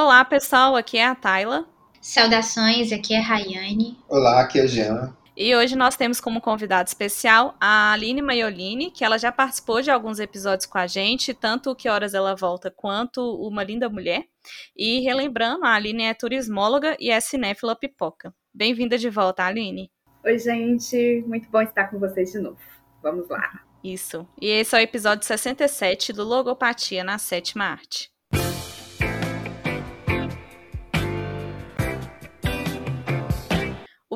Olá, pessoal, aqui é a Tayla. Saudações, aqui é a Rayane. Olá, aqui é a Jean. E hoje nós temos como convidado especial a Aline Maiolini, que ela já participou de alguns episódios com a gente, tanto o Que Horas Ela Volta quanto Uma Linda Mulher. E relembrando, a Aline é turismóloga e é cinéfila pipoca. Bem-vinda de volta, Aline. Oi, gente. Muito bom estar com vocês de novo. Vamos lá. Isso. E esse é o episódio 67 do Logopatia na Sétima Arte.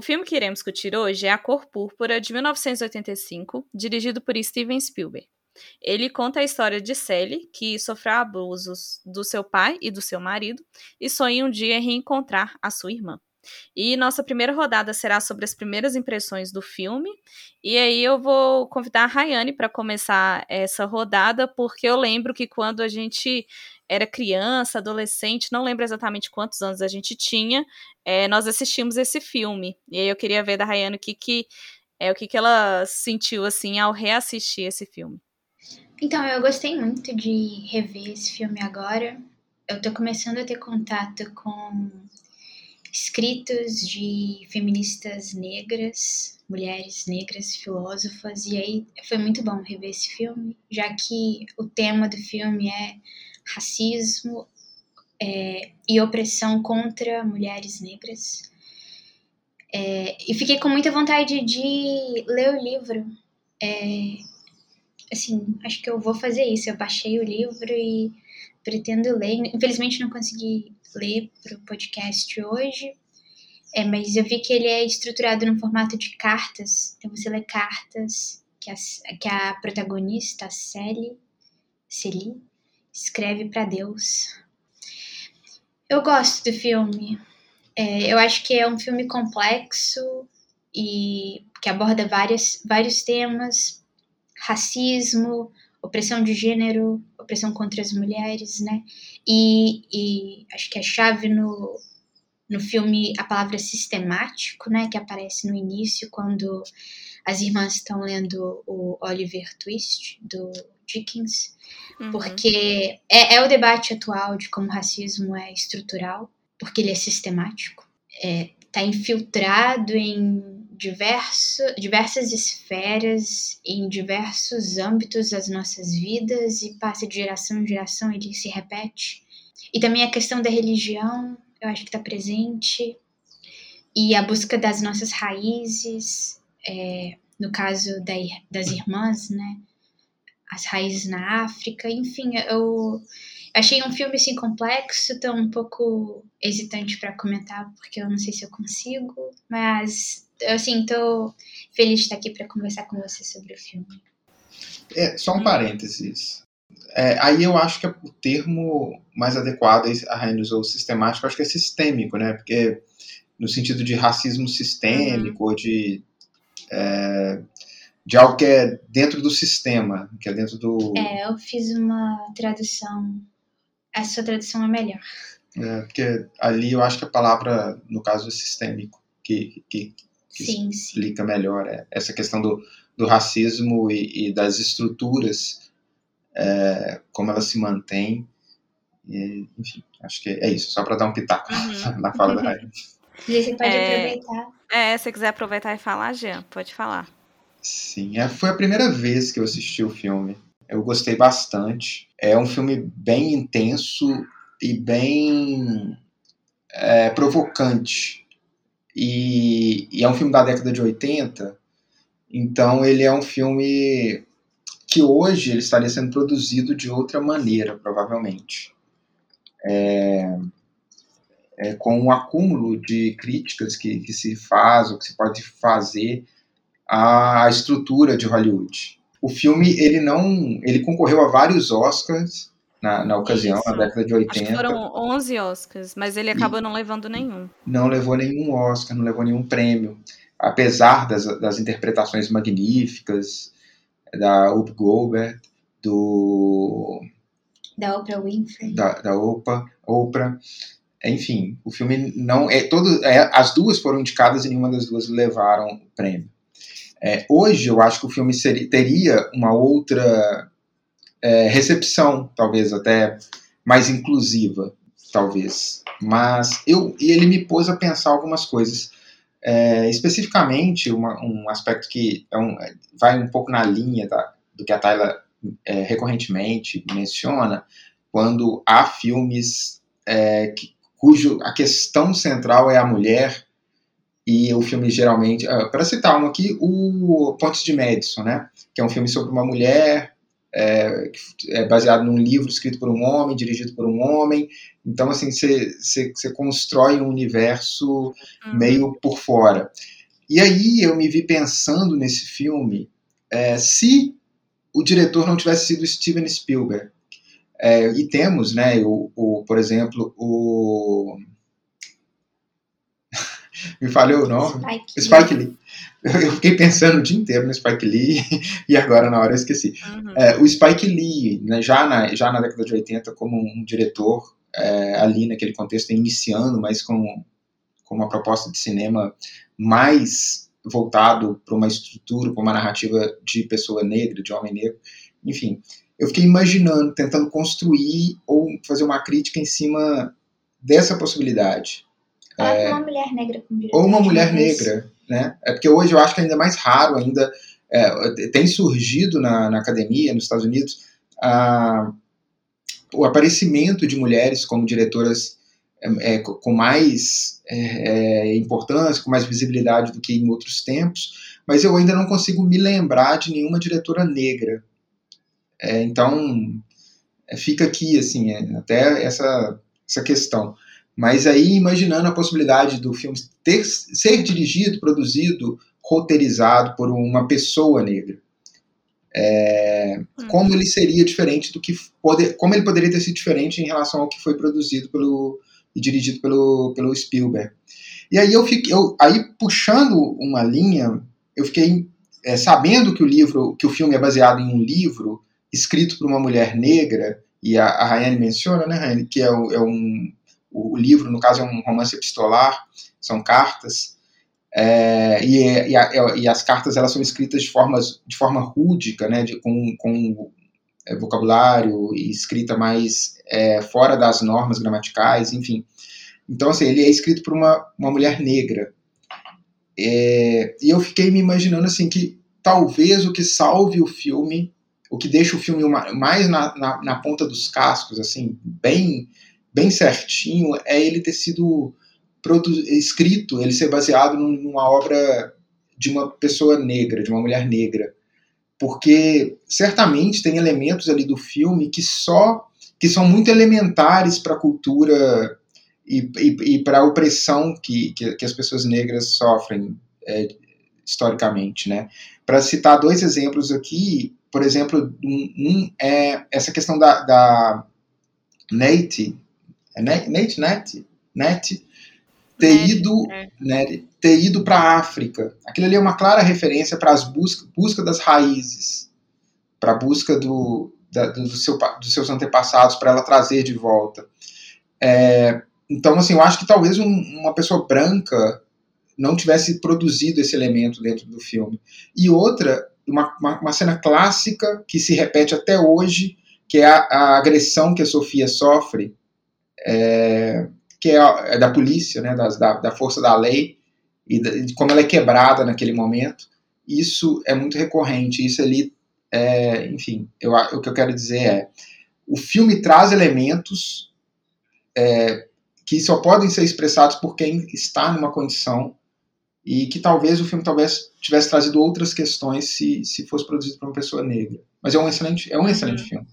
O filme que iremos discutir hoje é A Cor Púrpura, de 1985, dirigido por Steven Spielberg. Ele conta a história de Sally, que sofreu abusos do seu pai e do seu marido e sonha um dia reencontrar a sua irmã. E nossa primeira rodada será sobre as primeiras impressões do filme. E aí eu vou convidar a Rayane para começar essa rodada, porque eu lembro que quando a gente era criança, adolescente, não lembro exatamente quantos anos a gente tinha, é, nós assistimos esse filme. E aí eu queria ver da Rayane o que, que é o que, que ela sentiu assim ao reassistir esse filme. Então, eu gostei muito de rever esse filme agora. Eu tô começando a ter contato com escritos de feministas negras, mulheres negras, filósofas, e aí foi muito bom rever esse filme, já que o tema do filme é racismo é, e opressão contra mulheres negras. É, e fiquei com muita vontade de ler o livro. É, assim, acho que eu vou fazer isso. Eu baixei o livro e pretendo ler. Infelizmente não consegui ler para o podcast hoje, é, mas eu vi que ele é estruturado no formato de cartas. Então você lê cartas que a, que a protagonista, a Sally, Celie, escreve para Deus. Eu gosto do filme. É, eu acho que é um filme complexo e que aborda várias, vários temas: racismo, opressão de gênero, opressão contra as mulheres, né? E, e acho que a chave no, no filme a palavra sistemático, né, que aparece no início quando as irmãs estão lendo o Oliver Twist do Dickens, uhum. porque é, é, o debate atual de como o racismo é estrutural, porque ele é sistemático, está é, tá infiltrado em diverso, diversas esferas, em diversos âmbitos das nossas vidas e passa de geração em geração, ele se repete. E também a questão da religião, eu acho que está presente, e a busca das nossas raízes, é, no caso da, das irmãs, né? As raízes na África, enfim, eu achei um filme assim complexo, tô um pouco hesitante para comentar, porque eu não sei se eu consigo, mas assim, tô feliz de estar aqui para conversar com você sobre o filme. É, só um parênteses. É, aí eu acho que o termo mais adequado a Rainha usou sistemático, acho que é sistêmico, né? Porque no sentido de racismo sistêmico, uhum. ou de, é, de algo que é dentro do sistema, que é dentro do. É, eu fiz uma tradução. A sua tradução é melhor. É, porque ali eu acho que a palavra, no caso, é sistêmico, que, que, que sim, explica sim. melhor é, essa questão do, do racismo e, e das estruturas é, como ela se mantém. E, enfim, acho que é isso, só para dar um pitaco uhum. na fala da Rainha. E você pode é, aproveitar. É, se você quiser aproveitar e falar, Jean, pode falar. Sim, é, foi a primeira vez que eu assisti o filme. Eu gostei bastante. É um filme bem intenso e bem é, provocante. E, e, é um filme da década de 80, então ele é um filme que hoje ele estaria sendo produzido de outra maneira, provavelmente. É, é, com um acúmulo de críticas que, que se faz, ou que se pode fazer à estrutura de Hollywood. O filme, ele não, ele concorreu a vários Oscars na, na ocasião, Isso. na década de 80. Acho que foram 11 Oscars, mas ele acabou e não levando nenhum. Não levou nenhum Oscar, não levou nenhum prêmio. Apesar das, das interpretações magníficas, da Up Goldberg, do da Oprah Winfrey, da, da Oprah, Oprah. Enfim, o filme não é todo, é, as duas foram indicadas e nenhuma das duas levaram o prêmio. É, hoje eu acho que o filme seria, teria uma outra é, recepção, talvez até mais inclusiva. talvez. Mas eu, e ele me pôs a pensar algumas coisas. É, especificamente, uma, um aspecto que é um, vai um pouco na linha da, do que a Tayla é, recorrentemente menciona, quando há filmes é, que, cujo a questão central é a mulher, e o filme geralmente, uh, para citar um aqui, o Pontes de Madison, né, que é um filme sobre uma mulher, é, é, baseado num livro escrito por um homem, dirigido por um homem, então assim, você constrói um universo uhum. meio por fora. E aí eu me vi pensando nesse filme, é, se o diretor não tivesse sido Steven Spielberg, é, e temos, né, o, o, por exemplo, o me falhou o nome? Spike, Spike Lee. Eu fiquei pensando o dia inteiro no Spike Lee e agora na hora eu esqueci. Uhum. É, o Spike Lee, né, já, na, já na década de 80, como um diretor, é, ali naquele contexto, iniciando, mas com, com uma proposta de cinema mais voltado para uma estrutura, para uma narrativa de pessoa negra, de homem negro, enfim. Eu fiquei imaginando, tentando construir ou fazer uma crítica em cima dessa possibilidade. É, uma mulher negra com Ou uma mulher negra, né? É porque hoje eu acho que é ainda mais raro ainda é, tem surgido na, na, academia nos Estados Unidos o aparecimento de mulheres como diretoras é, é com mais é, é, importância, com mais visibilidade do que em outros tempos, mas eu ainda não consigo me lembrar de nenhuma diretora negra. então fica aqui assim até essa essa questão. Mas aí imaginando a possibilidade do filme ter, ser dirigido, produzido, roteirizado por uma pessoa negra. É, hum. Como ele seria diferente do que poder, como ele poderia ter sido diferente em relação ao que foi produzido pelo e dirigido pelo, pelo Spielberg. E aí eu fiquei, eu, aí puxando uma linha, eu fiquei é, sabendo que o livro, que o filme é baseado em um livro escrito por uma mulher negra e a, a Rayane menciona, né, Rayane, que é, é um o, livro, no caso, é um romance epistolar, são cartas, é, e, e, a, e, as cartas elas são escritas de, formas, de forma rúdica, né, de, com, com é, vocabulário e escrita mais é, fora das normas gramaticais, enfim. Então, assim, ele é escrito por uma, uma mulher negra. É, e eu fiquei me imaginando assim que talvez o que salve o filme, o que deixa o filme uma, mais na, na, na ponta dos cascos, assim, bem bem certinho é ele ter sido escrito, ele ser baseado numa obra de uma pessoa negra, de uma mulher negra. Porque certamente tem elementos ali do filme que só que são muito elementares para a cultura e, e, e para a opressão que, que, que, as pessoas negras sofrem é, historicamente, né? Para citar dois exemplos aqui, por exemplo, um, um é essa questão da, da Nate, é Net, Net, Net, Net ter ido, é. né, ter ido para a África. Aquilo ali é uma clara referência para as busca, busca das raízes, para a busca do, da, do seu, dos seus antepassados, para ela trazer de volta. É, então, assim, eu acho que talvez um, uma pessoa branca não tivesse produzido esse elemento dentro do filme. E outra, uma, uma, uma cena clássica que se repete até hoje, que é a, a agressão que a Sofia sofre é, que é, é, da polícia, né, das, da, da força da lei, e de como ela é quebrada naquele momento. Isso é muito recorrente, isso ali, é, enfim, eu, o que eu quero dizer é, o filme traz elementos é, que só podem ser expressados por quem está numa condição e que talvez o filme talvez tivesse trazido outras questões se, se fosse produzido por uma pessoa negra. Mas é um excelente, é um excelente uhum. filme.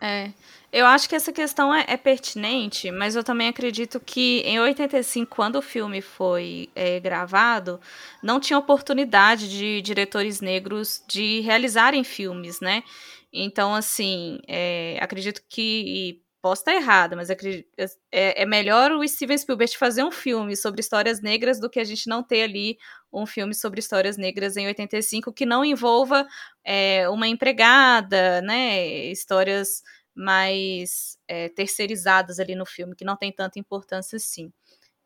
É. Eu acho que essa questão é, é, pertinente, mas eu também acredito que em 85, quando o filme foi é, gravado, não tinha oportunidade de diretores negros de realizarem filmes, né? Então, assim, é, acredito que. Posso estar errada, mas acredito, é, é melhor o Steven Spielberg fazer um filme sobre histórias negras do que a gente não ter ali um filme sobre histórias negras em 85 que não envolva é, uma empregada, né? Histórias mais é, terceirizadas ali no filme, que não tem tanta importância assim.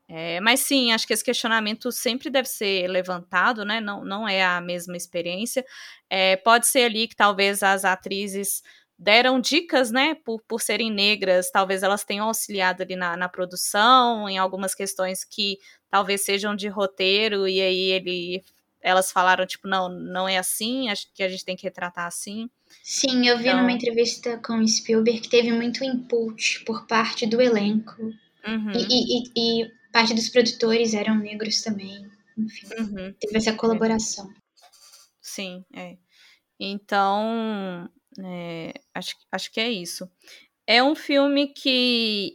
É, mas sim, acho que esse questionamento sempre deve ser levantado, né? Não, não é a mesma experiência. É, pode ser ali que talvez as atrizes deram dicas, né, por, por serem negras, talvez elas tenham auxiliado ali na, na produção, em algumas questões que talvez sejam de roteiro, e aí ele, elas falaram, tipo, não, não é assim, acho que a gente tem que retratar assim. Sim, eu vi então... numa entrevista com Spielberg que teve muito input por parte do elenco. Uhum. E, e, e, parte dos produtores eram negros também. Enfim, uhum. teve essa colaboração. Sim, é. Então, é, acho, acho que é isso. É um filme que,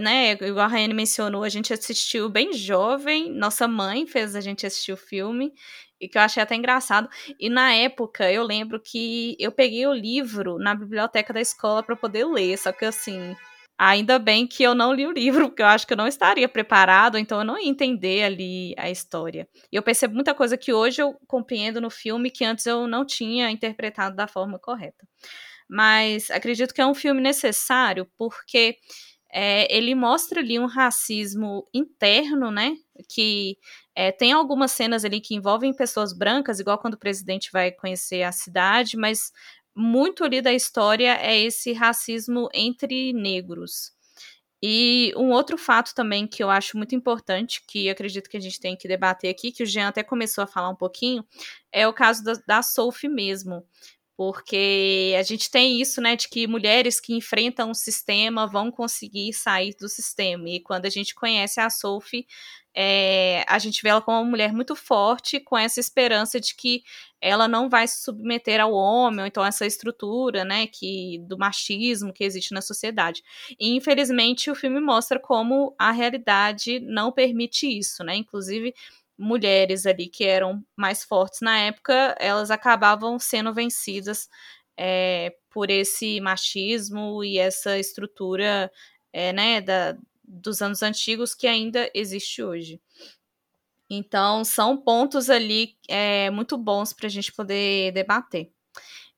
né, igual a Raiane mencionou, a gente assistiu bem jovem, nossa mãe fez a gente assistir o filme, e que eu achei até engraçado. E na época, eu lembro que eu peguei o livro na biblioteca da escola para poder ler, só que assim, Ainda bem que eu não li o livro, porque eu acho que eu não estaria preparado, então eu não ia entender ali a história. E eu percebo muita coisa que hoje eu compreendo no filme que antes eu não tinha interpretado da forma correta. Mas acredito que é um filme necessário, porque é, ele mostra ali um racismo interno, né? Que é, tem algumas cenas ali que envolvem pessoas brancas, igual quando o presidente vai conhecer a cidade, mas muito ali da história é esse racismo entre negros. E um outro fato também que eu acho muito importante, que acredito que a gente tem que debater aqui, que o Jean até começou a falar um pouquinho, é o caso da, da Sophie mesmo. Porque a gente tem isso, né, de que mulheres que enfrentam o sistema vão conseguir sair do sistema. E quando a gente conhece a Sophie, é, a gente vê ela como uma mulher muito forte, com essa esperança de que ela não vai se submeter ao homem, ou então essa estrutura, né, que do machismo que existe na sociedade. E infelizmente o filme mostra como a realidade não permite isso, né? Inclusive mulheres ali que eram mais fortes na época, elas acabavam sendo vencidas é, por esse machismo e essa estrutura, é, né, da, dos anos antigos que ainda existe hoje. Então, são pontos ali é, muito bons para a gente poder debater.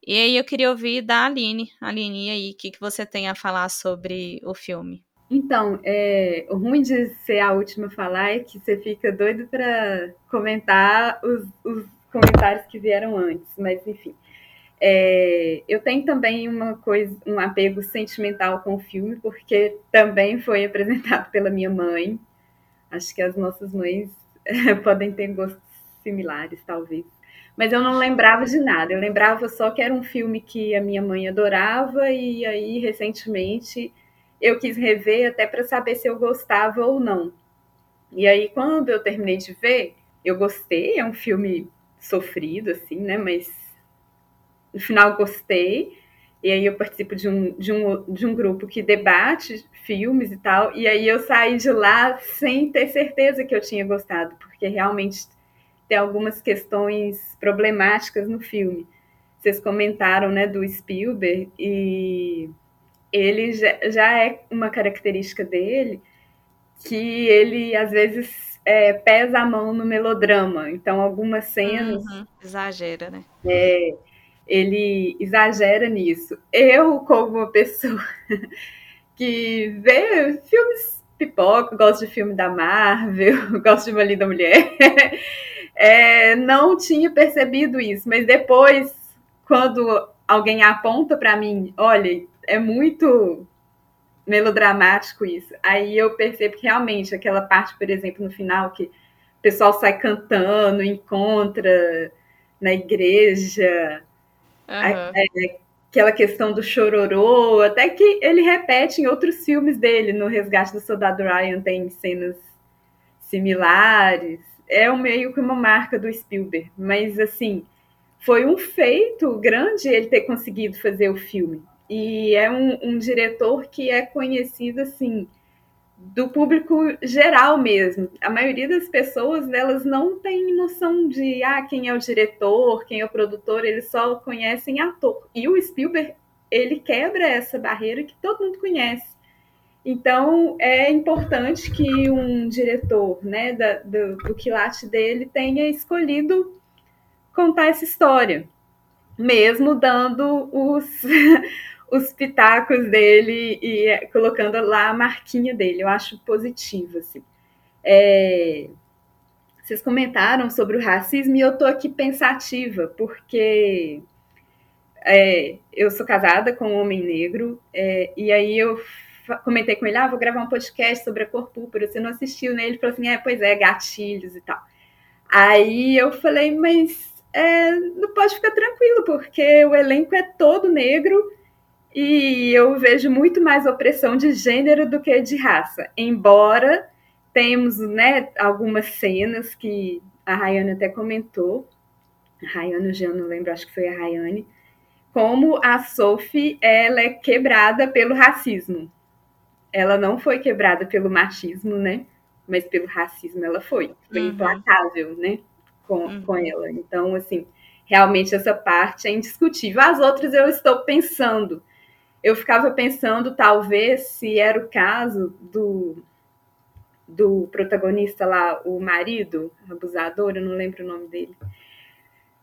E aí eu queria ouvir da Aline. Aline, e aí, o que, que você tem a falar sobre o filme? Então, é, o ruim de ser a última a falar é que você fica doido para comentar os, os, comentários que vieram antes, mas enfim. É, eu tenho também uma coisa, um apego sentimental com o filme, porque também foi apresentado pela minha mãe. Acho que as nossas mães podem ter gostos similares, talvez. Mas eu não lembrava de nada. Eu lembrava só que era um filme que a minha mãe adorava e aí recentemente eu quis rever até para saber se eu gostava ou não. E aí quando eu terminei de ver, eu gostei. É um filme sofrido assim, né? Mas no final gostei. E aí eu participo de um, de um, de um grupo que debate filmes e tal. E aí eu saí de lá sem ter certeza que eu tinha gostado, porque realmente tem algumas questões problemáticas no filme. Vocês comentaram, né, do Spielberg, e ele já, é uma característica dele que ele, às vezes, é, pesa a mão no melodrama. Então, algumas cenas... Uhum, exagera, né? É, ele exagera nisso. Eu, como uma pessoa que vê filmes pipoca, gosto de filme da Marvel, gosto de Uma Linda Mulher, é, não tinha percebido isso, mas depois, quando alguém aponta para mim, olha, é muito melodramático isso, aí eu percebo que realmente aquela parte, por exemplo, no final, que o pessoal sai cantando, encontra na igreja, Uhum. aquela questão do chororô, até que ele repete em outros filmes dele. No Resgate do Soldado Ryan tem cenas similares. É um meio que uma marca do Spielberg. Mas, assim, foi um feito grande ele ter conseguido fazer o filme. E é um, um diretor que é conhecido, assim, do público geral mesmo. A maioria das pessoas, elas não tem noção de ah, quem é o diretor, quem é o produtor, eles só conhecem ator. E o Spielberg, ele quebra essa barreira que todo mundo conhece. Então, é importante que um diretor né, da, do, do quilate dele tenha escolhido contar essa história, mesmo dando os, os pitacos dele e é, colocando lá a marquinha dele. Eu acho positivo, assim. É... Vocês comentaram sobre o racismo e eu tô aqui pensativa, porque é, eu sou casada com um homem negro, é, e aí eu comentei com ele, ah, vou gravar um podcast sobre a cor púrpura, você não assistiu, né? Ele falou assim, é, pois é, gatilhos e tal. Aí eu falei, mas é, não pode ficar tranquilo, porque o elenco é todo negro e eu vejo muito mais opressão de gênero do que de raça. Embora temos né, algumas cenas que a Rayane até comentou, a Rayane, já não lembro, acho que foi a Rayane, como a Sophie ela é quebrada pelo racismo. Ela não foi quebrada pelo machismo, né? Mas pelo racismo ela foi. Foi uhum. implacável, né? Com, uhum. com ela. Então, assim, realmente essa parte é indiscutível. As outras eu estou pensando. Eu ficava pensando, talvez, se era o caso do, do protagonista lá, o marido abusador, eu não lembro o nome dele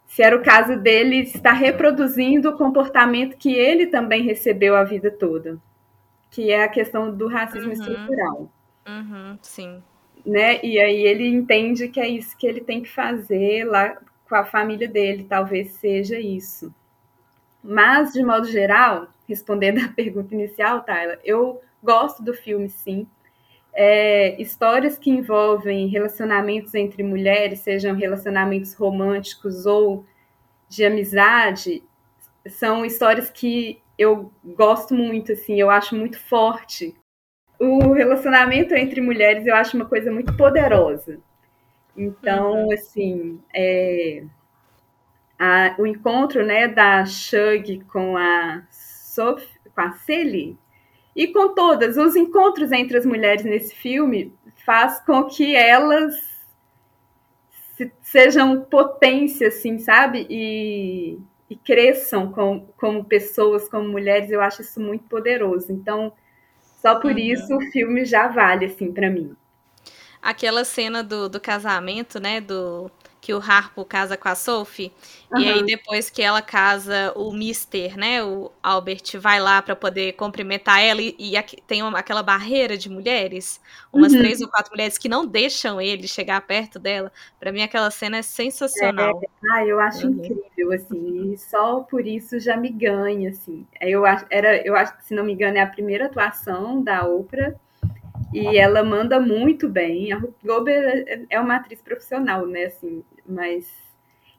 se era o caso dele estar reproduzindo o comportamento que ele também recebeu a vida toda, que é a questão do racismo uhum. estrutural. Uhum, sim. Né? E aí ele entende que é isso que ele tem que fazer lá com a família dele, talvez seja isso. Mas, de modo geral, respondendo à pergunta inicial, Tyler, eu gosto do filme, sim é, histórias que envolvem relacionamentos entre mulheres, sejam relacionamentos românticos ou de amizade, são histórias que eu gosto muito, assim, eu acho muito forte. O relacionamento entre mulheres eu acho uma coisa muito poderosa. Então, uhum. assim, é, a, o encontro né, da Shug com a Sophie, com a Celie, e com todas, os encontros entre as mulheres nesse filme faz com que elas sejam potência, assim, sabe? E, e cresçam com, como pessoas, como mulheres, eu acho isso muito poderoso. Então, só por uhum. isso o filme já vale, assim, para mim. Aquela cena do, do casamento, né, do que o Harpo casa com a Sophie. Uhum. E aí, depois que ela casa, o Mister, né? O Albert vai lá para poder cumprimentar ela. E, e aqui, tem uma, aquela barreira de mulheres, umas uhum. três ou quatro mulheres que não deixam ele chegar perto dela. Para mim, aquela cena é sensacional. É, ah, eu acho uhum. incrível, assim. E só por isso já me ganha, assim. Eu acho, era, eu acho, se não me engano, é a primeira atuação da Oprah e ela manda muito bem. A Ruth Goldberg é, é uma atriz profissional, né? Assim, mas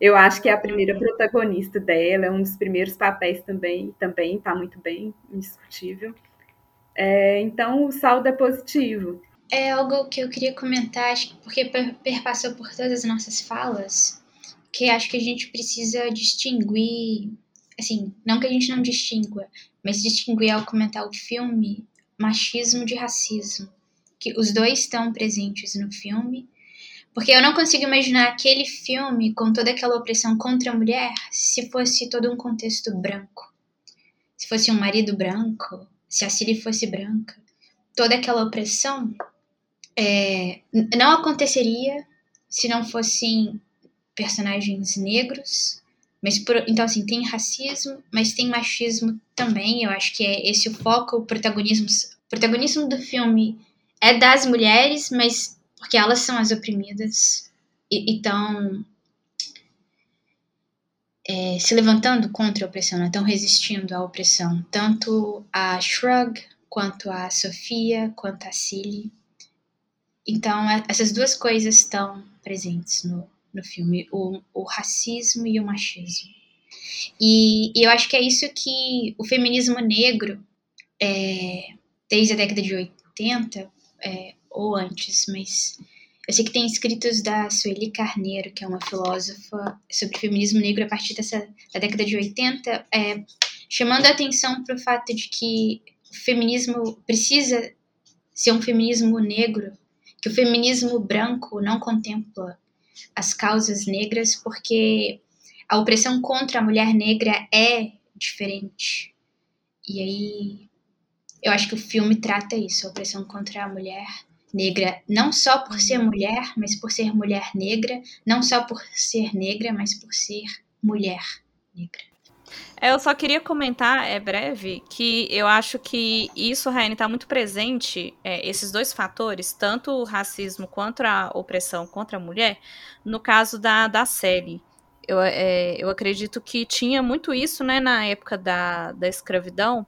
eu acho que é a primeira protagonista dela, é um dos primeiros papéis também, também está muito bem, indiscutível. É, então o saldo é positivo. É algo que eu queria comentar, porque perpassou por todas as nossas falas, que acho que a gente precisa distinguir, assim, não que a gente não distingua, mas distinguir ao comentar o filme machismo de racismo que os dois estão presentes no filme. Porque eu não consigo imaginar aquele filme com toda aquela opressão contra a mulher se fosse todo um contexto branco. Se fosse um marido branco, se a Cilly fosse branca. Toda aquela opressão é, não aconteceria se não fossem personagens negros. Mas por, então, assim, tem racismo, mas tem machismo também. Eu acho que é esse o foco, o protagonismo, o protagonismo do filme é das mulheres, mas porque elas são as oprimidas e estão é, se levantando contra a opressão, estão né? resistindo à opressão. Tanto a Shrug, quanto a Sofia, quanto a Cilly. Então, é, essas duas coisas estão presentes no, no filme: o, o racismo e o machismo. E, e, eu acho que é isso que o feminismo negro, é, desde a década de 80, é, ou antes, mas eu sei que tem escritos da Sueli Carneiro, que é uma filósofa sobre feminismo negro a partir dessa, da década de 80, é, chamando a atenção para o fato de que o feminismo precisa ser um feminismo negro, que o feminismo branco não contempla as causas negras, porque a opressão contra a mulher negra é diferente. E aí eu acho que o filme trata isso, a opressão contra a mulher negra, não só por ser uhum. mulher, mas por ser mulher negra, não só por ser negra, mas por ser mulher negra. Eu só queria comentar, é breve, que eu acho que isso, Raine, está muito presente, é, esses dois fatores, tanto o racismo quanto a opressão contra a mulher, no caso da, da série eu, é, eu acredito que tinha muito isso, né, na época da, da escravidão,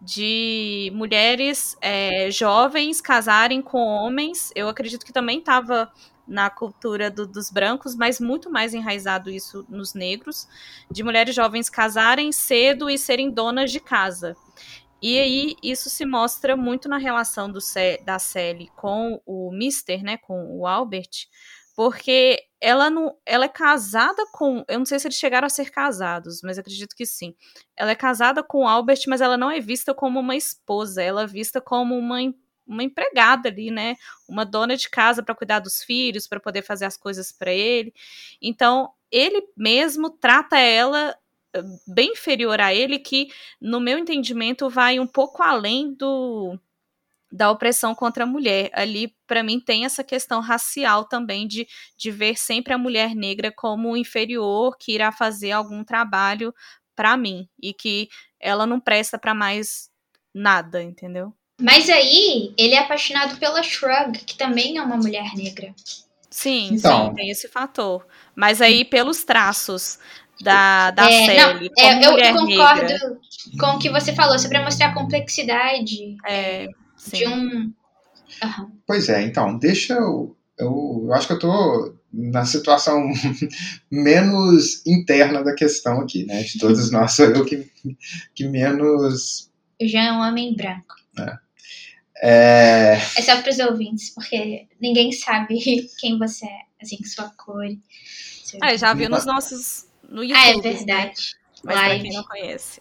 de mulheres é, jovens casarem com homens. Eu acredito que também estava na cultura do, dos brancos, mas muito mais enraizado isso nos negros, de mulheres jovens casarem cedo e serem donas de casa. E aí isso se mostra muito na relação do, da Sally com o Mister, né, com o Albert, porque ela não, ela é casada com, eu não sei se eles chegaram a ser casados, mas acredito que sim. Ela é casada com Albert, mas ela não é vista como uma esposa, ela é vista como uma uma empregada ali, né? Uma dona de casa para cuidar dos filhos, para poder fazer as coisas para ele. Então, ele mesmo trata ela bem inferior a ele, que, no meu entendimento, vai um pouco além do da opressão contra a mulher. Ali, para mim, tem essa questão racial também de, de ver sempre a mulher negra como inferior que irá fazer algum trabalho para mim e que ela não presta para mais nada, entendeu? Mas aí, ele é apaixonado pela Shrug, que também é uma mulher negra. Sim, então, sim, tem esse fator. Mas aí, pelos traços da, da é, série, não, é, eu concordo negra, com o que você falou, sobre mostrar a complexidade. É Sim. de um. Uhum. Pois é, então, deixa eu, eu. Eu acho que eu tô na situação menos interna da questão aqui, né? De todos nós, sou eu que, que menos. Já é um homem branco. É. É, é só para os ouvintes, porque ninguém sabe quem você é, assim, sua cor. Ah, já viu nos nossos. No YouTube. Ah, é verdade. Né? Mas para quem não conhece.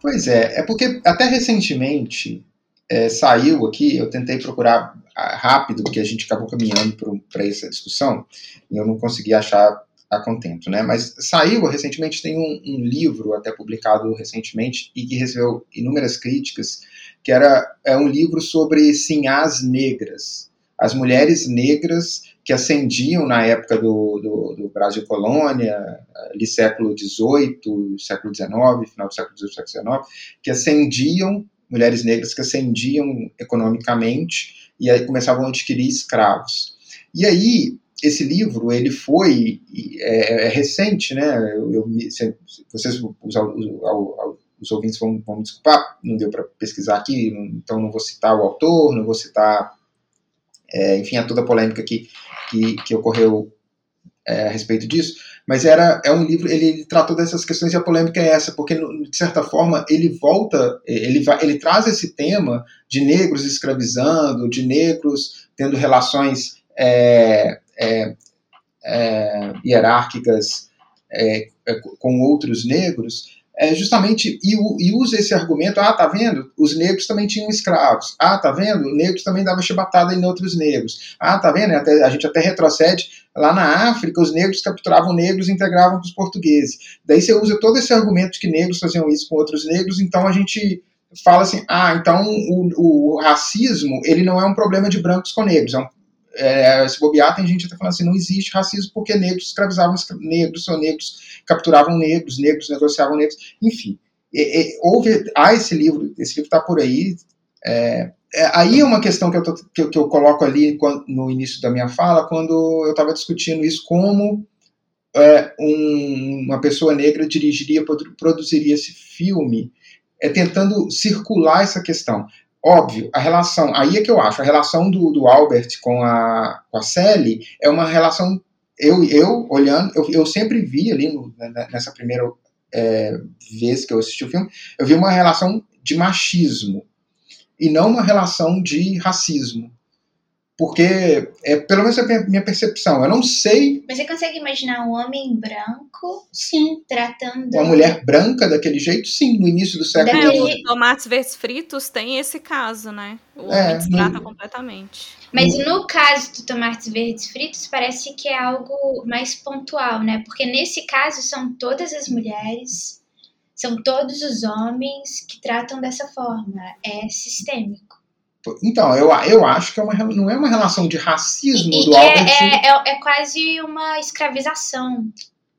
Pois é, é porque até recentemente é, saiu aqui, eu tentei procurar ah, rápido, porque a gente acabou caminhando para essa discussão, e eu não consegui achar a contento, né? Mas saiu recentemente, tem um, um, livro até publicado recentemente e que recebeu inúmeras críticas, que era é um livro sobre sinhás negras, as mulheres negras que ascendiam na época do, do, do Brasil colônia, ali século XVIII, século XIX, final do século XVIII, século XIX, que ascendiam mulheres negras que ascendiam economicamente e aí começavam a adquirir escravos. E aí, esse livro, ele foi, é, é recente, né, eu, eu, vocês, os, os, os ouvintes vão, vão me desculpar, não deu para pesquisar aqui, então não vou citar o autor, não vou citar, é, enfim, a toda a polêmica que, que, que ocorreu é, a respeito disso, mas era é um livro ele, ele, tratou dessas questões e a polêmica é essa porque de certa forma ele volta ele vai ele traz esse tema de negros escravizando de negros tendo relações é, é, é hierárquicas é, é, com outros negros é justamente e, e, usa esse argumento, ah, tá vendo? Os negros também tinham escravos. Ah, tá vendo? Negros também davam chibatada em outros negros. Ah, tá vendo? Até, a gente até retrocede lá na África, os negros capturavam negros e integravam com os portugueses. Daí você usa todo esse argumento que negros faziam isso com outros negros, então a gente fala assim, ah, então o, o racismo ele não é um problema de brancos com negros, é um é, se bobear, tem gente até falando assim, não existe racismo porque negros escravizavam negros, ou negros capturavam negros, negros negociavam negros, enfim. E, e, houve, há esse livro, esse livro está por aí. É, é, aí é uma questão que eu, tô, que, que eu coloco ali no início da minha fala, quando eu estava discutindo isso, como é, um, uma pessoa negra dirigiria, produziria esse filme, é, tentando circular essa questão. Óbvio, a relação, aí é que eu acho, a relação do, do Albert com a, com a Sally é uma relação, eu, eu olhando, eu, eu sempre vi ali no, nessa primeira é, vez que eu assisti o filme, eu vi uma relação de machismo e não uma relação de racismo. Porque, é, pelo menos é a minha percepção, eu não sei. Mas você consegue imaginar um homem branco sim. tratando. Uma mulher branca daquele jeito, sim, no início do século XIX. É, o Tomates Verdes Fritos tem esse caso, né? O é, homem trata no... completamente. Mas no caso do Tomates Verdes Fritos, parece que é algo mais pontual, né? Porque nesse caso são todas as mulheres, são todos os homens que tratam dessa forma. É sistêmico. Então, eu, eu acho que é uma, não é uma relação de racismo e, do é, Albert. É, é, é, quase uma escravização.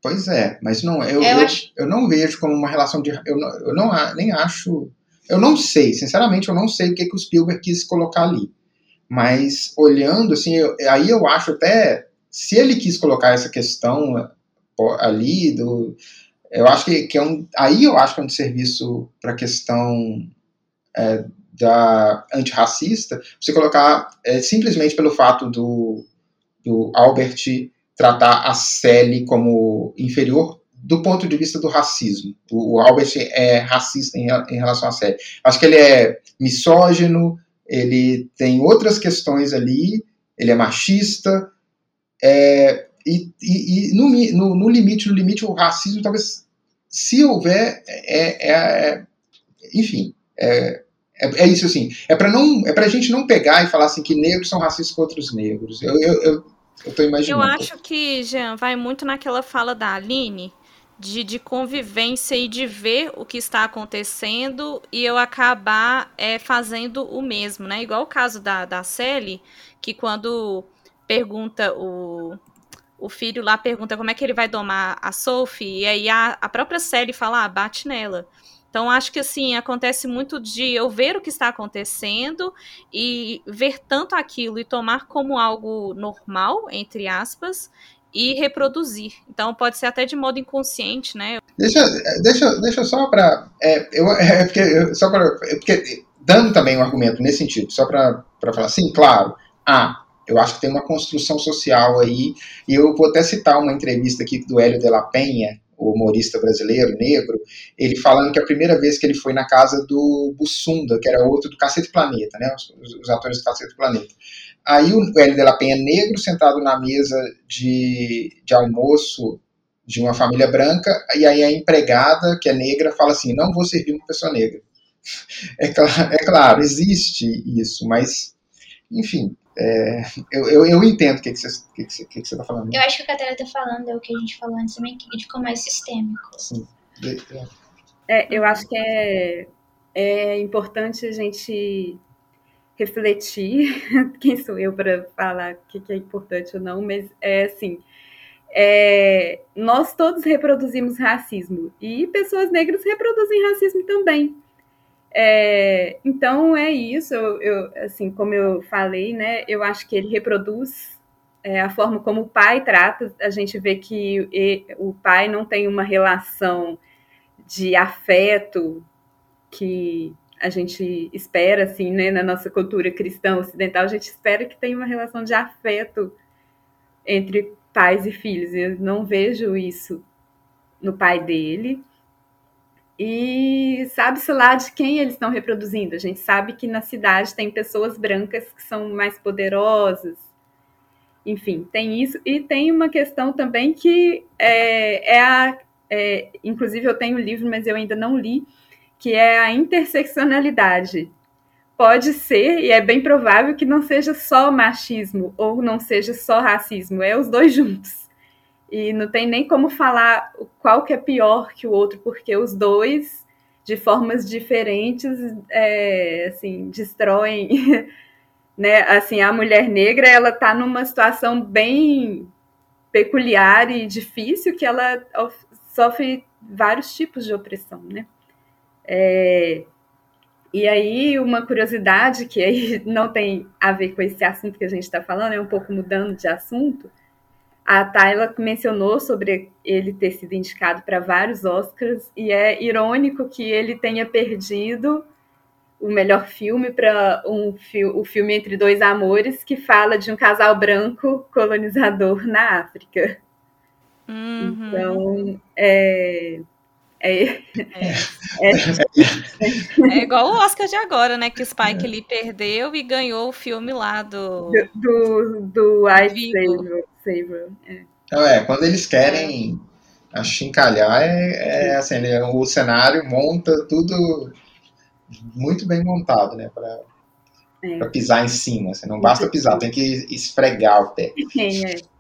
Pois é, mas não, eu, eu, eu, acho... eu não vejo como uma relação de. Eu, não, eu não nem acho. Eu não sei, sinceramente, eu não sei o que, que o Spielberg quis colocar ali. Mas olhando, assim, eu, aí eu acho até. Se ele quis colocar essa questão ali, do, eu acho que, que é um, aí eu acho que é um serviço para a questão é, da antirracista, você colocar é, simplesmente pelo fato do, do Albert tratar a Sally como inferior do ponto de vista do racismo. O, o Albert é racista em, em, relação à Sally. Acho que ele é misógino, ele tem outras questões ali, ele é machista, é, e, e, e no, no, no, limite, no limite, o racismo talvez, se houver, é, é, é enfim, é, é, é, isso assim. É para não, é para a gente não pegar e falar assim que negros são racistas com outros negros. Eu, eu, eu, eu tô imaginando. Eu acho que Jean vai muito naquela fala da Aline de, de convivência e de ver o que está acontecendo e eu acabar é, fazendo o mesmo, né? Igual o caso da, da Sally, que quando pergunta o, o filho lá pergunta como é que ele vai domar a Sophie, e aí a, a própria Sally fala, ah, bate nela. Então, acho que assim, acontece muito de eu ver o que está acontecendo e ver tanto aquilo e tomar como algo normal, entre aspas, e reproduzir. Então, pode ser até de modo inconsciente, né? Deixa, deixa, deixa só para. É, eu, é porque, só para. É porque, dando também um argumento nesse sentido, só para falar assim, claro, ah, eu acho que tem uma construção social aí, e eu vou até citar uma entrevista aqui do Hélio de la Penha, humorista brasileiro, negro, ele falando que a primeira vez que ele foi na casa do Bussunda, que era outro do Cacete Planeta, né, os, os atores do Cacete Planeta. Aí o Hélio de la Penha negro, sentado na mesa de, de almoço de uma família branca, e aí a empregada, que é negra, fala assim, não vou servir uma pessoa negra. É, é claro, existe isso, mas, enfim, é, eu, eu, eu, entendo o que, que você está que que que tá falando. Eu acho que o que a Tara está falando é o que a gente falou antes também, de como é sistêmico. Sim. É, eu acho que é, é importante a gente refletir. Quem sou eu para falar o que, que é importante ou não, mas é assim. É, nós todos reproduzimos racismo e pessoas negras reproduzem racismo também. É, então é isso, eu, eu, assim, como eu falei, né, eu acho que ele reproduz é, a forma como o pai trata, a gente vê que o pai não tem uma relação de afeto que a gente espera, assim, né, na nossa cultura cristã ocidental, a gente espera que tenha uma relação de afeto entre pais e filhos. Eu não vejo isso no pai dele. E sabe-se lá de quem eles estão reproduzindo. A gente sabe que na cidade tem pessoas brancas que são mais poderosas. Enfim, tem isso. E tem uma questão também que é, é a. É, inclusive, eu tenho o um livro, mas eu ainda não li, que é a interseccionalidade. Pode ser, e é bem provável que não seja só machismo ou não seja só racismo, é os dois juntos e não tem nem como falar qual que é pior que o outro, porque os dois, de formas diferentes, é, assim, destroem, né? Assim, a mulher negra, ela está numa situação bem peculiar e difícil, que ela sofre vários tipos de opressão, né? É, e aí, uma curiosidade que aí não tem a ver com esse assunto que a gente está falando, é um pouco mudando de assunto, a Tayla mencionou sobre ele ter sido indicado para vários Oscars e é irônico que ele tenha perdido o melhor filme para um fi o filme Entre Dois Amores, que fala de um casal branco colonizador na África. Uhum. Então, é, é, é, é, é, igual o Oscar de agora, né? Que o Spike ele perdeu e ganhou o filme lá do. Do, do Ice É. Então, é, quando eles querem achincalhar, é, é assim, né, o cenário monta tudo muito bem montado, né? Pra, é. pra pisar em cima. Assim, não basta pisar, tem que esfregar o pé. É.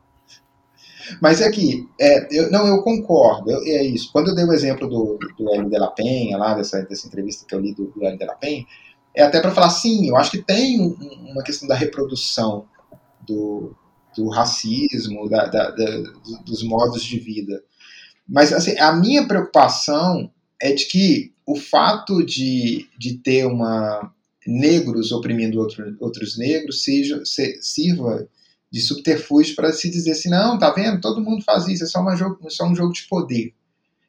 Mas é que, é, eu, não, eu concordo, eu, é isso. Quando eu dei o exemplo do, do Hélio de la Penha, lá dessa, dessa entrevista que eu li do, do Hélio de la Penha, é até para falar, sim, eu acho que tem um, uma questão da reprodução do, do racismo, da, da, da, dos modos de vida. Mas assim, a minha preocupação é de que o fato de, de ter uma negros oprimindo outro, outros negros seja, se, sirva de subterfúgio para se dizer assim, não, tá vendo? Todo mundo faz isso, é só, uma jogo, só um jogo de poder.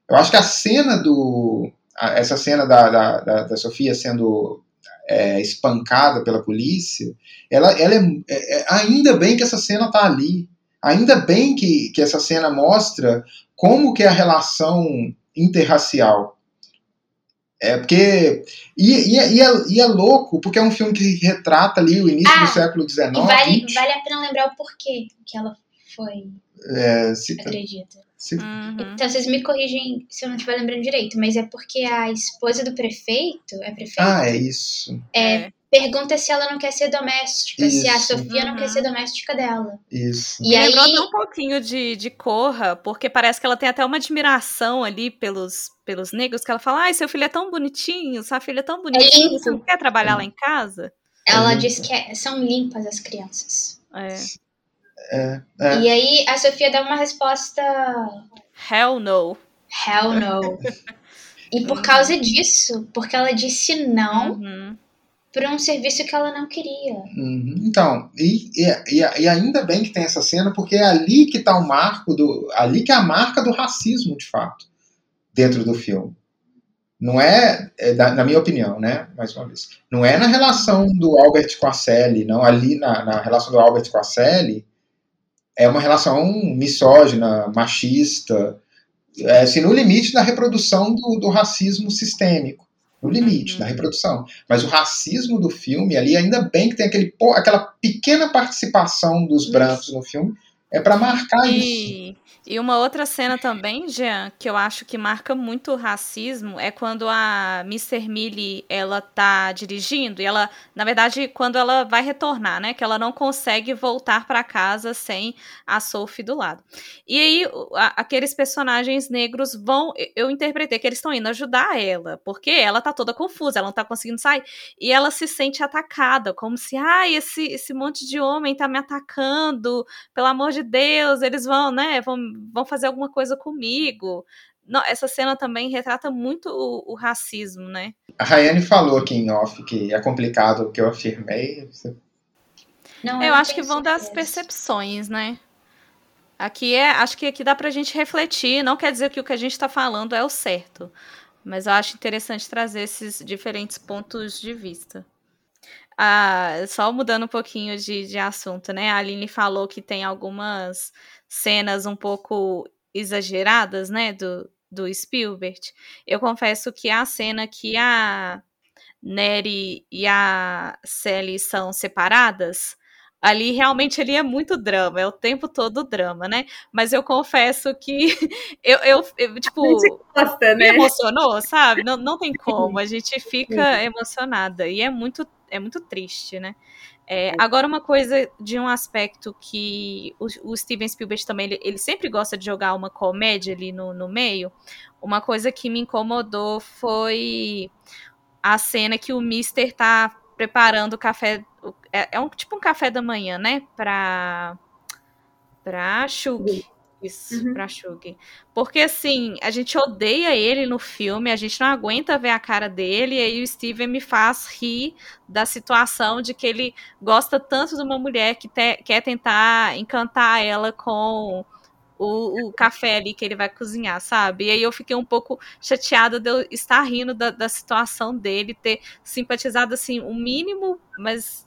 Eu acho que a cena do. Essa cena da, da, da, da Sofia sendo é, espancada pela polícia, ela, ela é, é, é ainda bem que essa cena tá ali. Ainda bem que, que essa cena mostra como que é a relação interracial. É porque. E, e, e, é, e, é, louco, porque é um filme que retrata ali o início ah, do século XIX. Vale, vale a pena lembrar o porquê que ela foi. É, se, acredita. Se, uhum. Então vocês me corrigem se eu não estiver lembrando direito, mas é porque a esposa do prefeito. É prefeito? Ah, é isso. É, é. Pergunta se ela não quer ser doméstica, isso. se a Sofia uhum. não quer ser uhum. doméstica dela. Isso. E aí... Lembrou até um pouquinho de, de Corra, porque parece que ela tem até uma admiração ali pelos, pelos negros, que ela fala, ai, seu filho é tão bonitinho, sua filha é tão bonitinha, é você não quer trabalhar é. lá em casa? Ela é diz que é, são limpas as crianças. É. É, é. E aí a Sofia dá uma resposta. Hell no. Hell no. e por causa disso, porque ela disse não, uhum por um serviço que ela não queria. Uhum. Então, e, e, e, ainda bem que tem essa cena, porque é ali que está o marco do. ali que é a marca do racismo, de fato, dentro do filme. Não é, é da, na minha opinião, né? Mais uma vez. Não é na relação do Albert com a Sally, não. Ali na, na relação do Albert com a Sally, é uma relação misógina, machista, é, assim, no limite da reprodução do, do racismo sistêmico no limite, uhum. na reprodução. Mas o racismo do filme ali, ainda bem que tem aquele, aquela pequena participação dos brancos no filme, é para marcar isso. E uma outra cena também, Jean, que eu acho que marca muito o racismo, é quando a Mr. Millie, ela tá dirigindo, e ela, na verdade, quando ela vai retornar, né, que ela não consegue voltar para casa sem a Sophie do lado. E aí, a, aqueles personagens negros vão, eu interpretei que eles estão indo ajudar ela, porque ela tá toda confusa, ela não tá conseguindo sair, e ela se sente atacada, como se, ai, esse, esse monte de homem tá me atacando, pelo amor de Deus, eles vão, né, vão vão fazer alguma coisa comigo. Não, essa cena também retrata muito o, o, racismo, né? A Rayane falou aqui em off que é complicado o que eu afirmei. Não, eu, eu acho que vão das percepções, né? Aqui é, acho que aqui dá pra gente refletir, não quer dizer que o que a gente está falando é o certo, mas eu acho interessante trazer esses diferentes pontos de vista. Ah, só mudando um pouquinho de, de assunto, né? A Aline falou que tem algumas cenas um pouco exageradas, né, do, do Spielberg. Eu confesso que a cena que a Neri e a Sally são separadas, ali realmente ele é muito drama, é o tempo todo drama, né? Mas eu confesso que eu, eu, eu tipo, gosta, né? me emocionou, sabe? Não, não tem como, a gente fica emocionada e é muito, é muito triste, né? É, agora, uma coisa de um aspecto que o, o Steven Spielberg também, ele, ele, sempre gosta de jogar uma comédia ali no, no meio. Uma coisa que me incomodou foi a cena que o Mister tá preparando o café. É, é um tipo um café da manhã, né? Pra. Pra Shug. Isso, uhum. pra Shug. Porque, assim, a gente odeia ele no filme, a gente não aguenta ver a cara dele, e aí o Steven me faz rir da situação de que ele gosta tanto de uma mulher que te, quer tentar encantar ela com o, o, café ali que ele vai cozinhar, sabe? E aí eu fiquei um pouco chateada de eu estar rindo da, da situação dele, ter simpatizado, assim, o mínimo, mas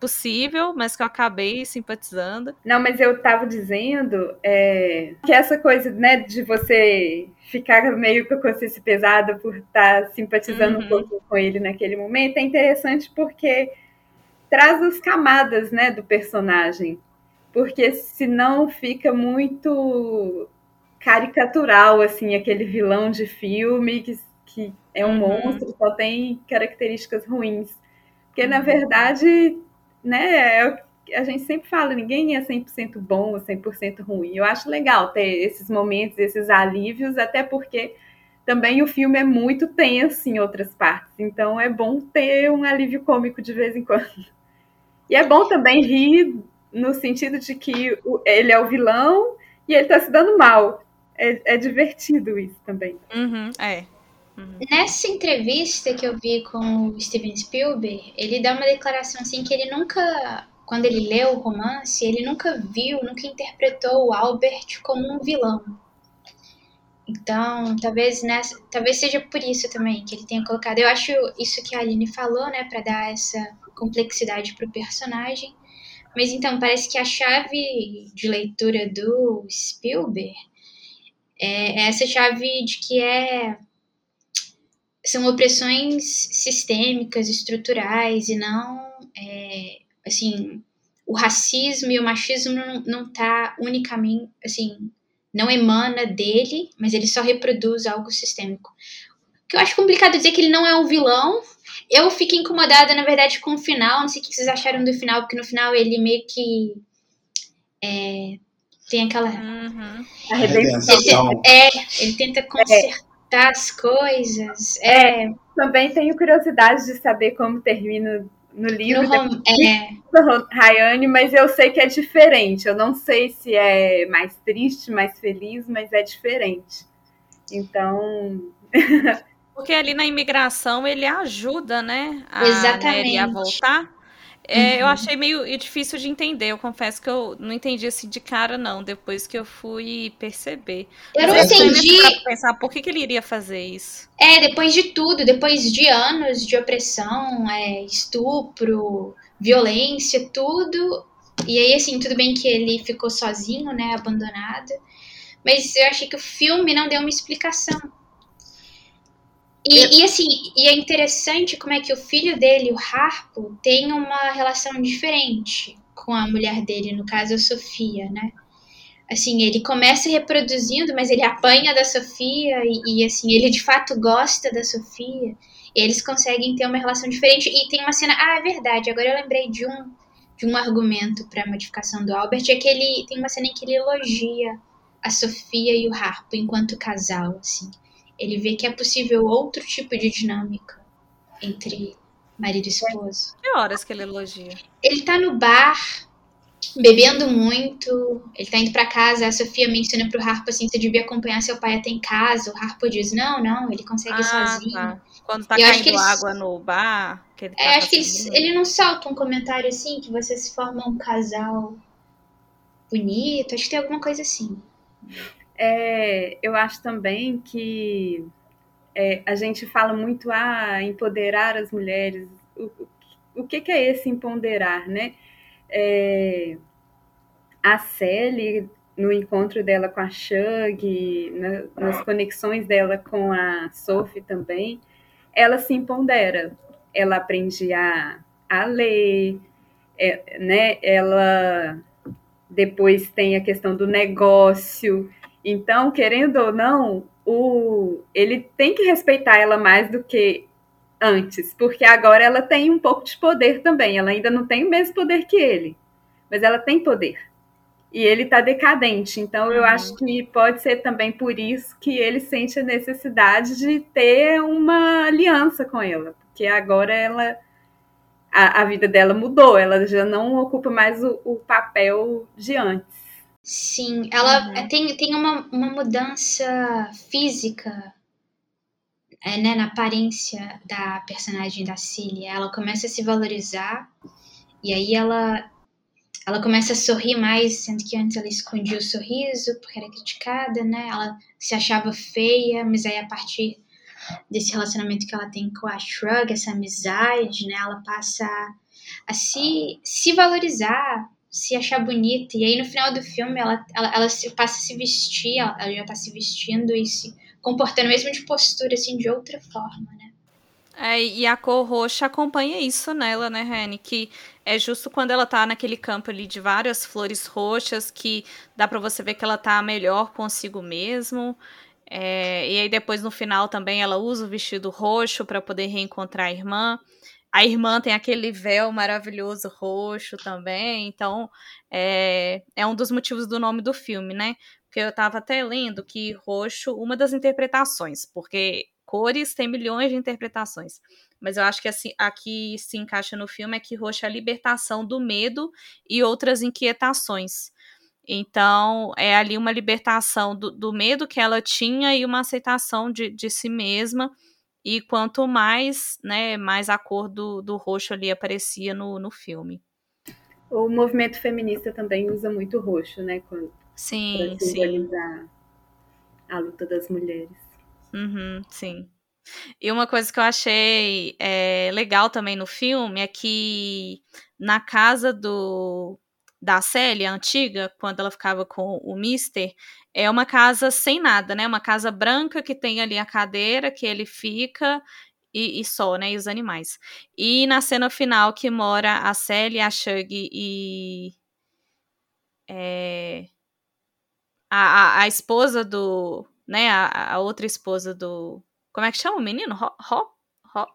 possível, mas que eu acabei simpatizando. Não, mas eu tava dizendo é, que essa coisa, né, de você ficar meio com a consciência pesada por estar tá simpatizando uhum. um pouco com ele naquele momento é interessante porque traz as camadas, né, do personagem. Porque senão fica muito caricatural, assim, aquele vilão de filme que, que é um uhum. monstro, só tem características ruins. Porque, na uhum. verdade, né, é a gente sempre fala, ninguém é 100% bom ou 100% ruim. Eu acho legal ter esses momentos, esses alívios, até porque também o filme é muito tenso em outras partes. Então é bom ter um alívio cômico de vez em quando. E é bom também rir no sentido de que ele é o vilão e ele está se dando mal. É, é divertido isso também. Uhum, é. Uhum. Nessa entrevista que eu vi com o Steven Spielberg, ele dá uma declaração assim que ele nunca quando ele leu o romance, ele nunca viu, nunca interpretou o Albert como um vilão. Então, talvez nessa, talvez seja por isso também que ele tenha colocado. Eu acho isso que a Aline falou, né, para dar essa complexidade pro personagem. Mas então, parece que a chave de leitura do Spielberg é essa chave de que é são opressões sistêmicas, estruturais e não é, assim, o racismo e o machismo não, não tá unicamente, assim, não emana dele, mas ele só reproduz algo sistêmico. O que eu acho complicado dizer que ele não é um vilão. Eu fiquei incomodada, na verdade, com o final. Não sei o que vocês acharam do final, porque no final ele meio que. É, tem aquela. Uhum. Redenção. Ele, é, ele tenta consertar é. as coisas. É. Também tenho curiosidade de saber como termina no livro no home, é. Rayane, mas eu sei que é diferente. Eu não sei se é mais triste, mais feliz, mas é diferente. Então. Porque ali na imigração ele ajuda, né? A Exatamente. a voltar. É, uhum. Eu achei meio difícil de entender. Eu confesso que eu não entendi assim de cara, não, depois que eu fui perceber. Eu não entendi. pensar por que, que ele iria fazer isso. É, depois de tudo, depois de anos de opressão, é, estupro, violência, tudo. E aí, assim, tudo bem que ele ficou sozinho, né, abandonado. Mas eu achei que o filme não deu uma explicação. E, e, assim, e é interessante como é que o filho dele, o Harpo, tem uma relação diferente com a mulher dele, no caso a Sofia, né? Assim, ele começa reproduzindo, mas ele apanha da Sofia e, e assim, ele de fato gosta da Sofia. E eles conseguem ter uma relação diferente. E tem uma cena, ah, é verdade, agora eu lembrei de um de um argumento para a modificação do Albert, é que ele tem uma cena em que ele elogia a Sofia e o Harpo enquanto casal, assim ele vê que é possível outro tipo de dinâmica entre marido e esposa. Que horas que ele elogia? Ele tá no bar, bebendo muito, ele tá indo para casa, a Sofia menciona pro Harpo assim, você devia acompanhar seu pai até em casa, o Harpo diz, não, não, ele consegue ah, sozinho. Tá. Quando tá caindo eles... água no bar, que ele tá É, acho que ele, ele não solta um comentário assim, que vocês formam um casal bonito, acho que tem alguma coisa assim. É, eu acho também que é, a gente fala muito a ah, empoderar as mulheres. O, o que, que, é esse empoderar, né? É, a Sally, no encontro dela com a Shug, na, nas conexões dela com a Sophie também, ela se empodera. Ela aprende a, a ler, é, né? Ela depois tem a questão do negócio, então, querendo ou não, o, ele tem que respeitar ela mais do que antes, porque agora ela tem um pouco de poder também. Ela ainda não tem o mesmo poder que ele, mas ela tem poder. E ele está decadente. Então, uhum. eu acho que pode ser também por isso que ele sente a necessidade de ter uma aliança com ela, porque agora ela. A, a vida dela mudou, ela já não ocupa mais o, o papel de antes. Sim, ela uhum. tem, tem uma, uma mudança física é, né, na aparência da personagem da Cília. Ela começa a se valorizar e aí ela, ela começa a sorrir mais, sendo que antes ela escondia o sorriso porque era criticada, né? Ela se achava feia, mas aí a partir desse relacionamento que ela tem com a Shrug, essa amizade, né? Ela passa a, a se, se valorizar, se achar bonita. E aí no final do filme ela, ela, ela passa a se vestir, ela, ela já tá se vestindo e se comportando mesmo de postura, assim, de outra forma, né? É, e a cor roxa acompanha isso nela, né, Reni? Que é justo quando ela tá naquele campo ali de várias flores roxas, que dá para você ver que ela tá melhor consigo mesmo. É, e aí depois no final também ela usa o vestido roxo para poder reencontrar a irmã. A irmã tem aquele véu maravilhoso roxo também, então é, é um dos motivos do nome do filme, né? Porque eu estava até lendo que roxo, uma das interpretações, porque cores tem milhões de interpretações, mas eu acho que assim, aqui se encaixa no filme é que roxo é a libertação do medo e outras inquietações. Então, é ali uma libertação do, do medo que ela tinha e uma aceitação de, de si mesma e quanto mais, né, mais a cor do, do roxo ali aparecia no, no filme. O movimento feminista também usa muito roxo, né? Sim, para simbolizar sim. a luta das mulheres. Uhum, sim. E uma coisa que eu achei é, legal também no filme é que na casa do da Célia antiga, quando ela ficava com o Mister, é uma casa sem nada, né? Uma casa branca que tem ali a cadeira que ele fica e, e, só, né? E os animais. E na cena final que mora a Sally, a Shug e. É, a, a, a, esposa do. Né? A, a, outra esposa do. Como é que chama o menino? Ro, Ro, Ro...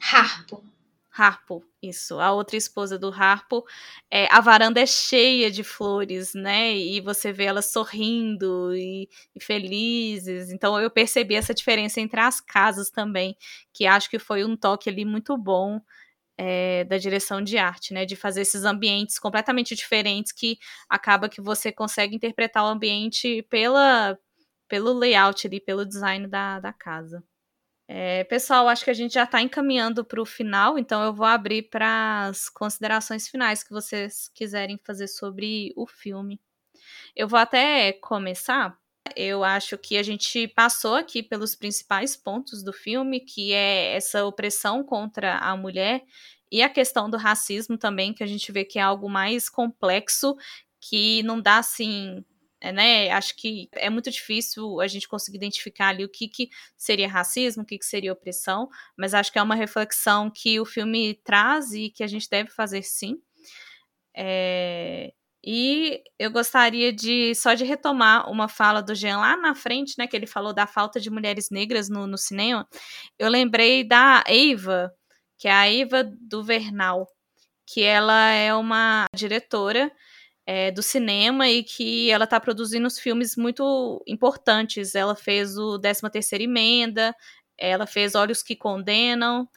Harpo. Harpo, isso, a outra esposa do Harpo. É, a varanda é cheia de flores, né? E você vê elas sorrindo e, e, felizes. Então eu percebi essa diferença entre as casas também, que acho que foi um toque ali muito bom é, da direção de arte, né? De fazer esses ambientes completamente diferentes que acaba que você consegue interpretar o ambiente pela, pelo layout ali, pelo design da, da casa. É, pessoal, acho que a gente já está encaminhando para o final, então eu vou abrir para as considerações finais que vocês quiserem fazer sobre o filme. Eu vou até começar. Eu acho que a gente passou aqui pelos principais pontos do filme, que é essa opressão contra a mulher e a questão do racismo também, que a gente vê que é algo mais complexo, que não dá assim né? Acho que é muito difícil a gente conseguir identificar ali o que, que seria racismo, o que, que seria opressão, mas acho que é uma reflexão que o filme traz e que a gente deve fazer sim. É, e eu gostaria de só de retomar uma fala do Jean lá na frente, né? Que ele falou da falta de mulheres negras no, no cinema. Eu lembrei da Eva, que é a Eva do Vernal, que ela é uma diretora é, do cinema e que ela está produzindo os filmes muito importantes. Ela fez o 13ª Emenda, ela fez Olhos que Condenam,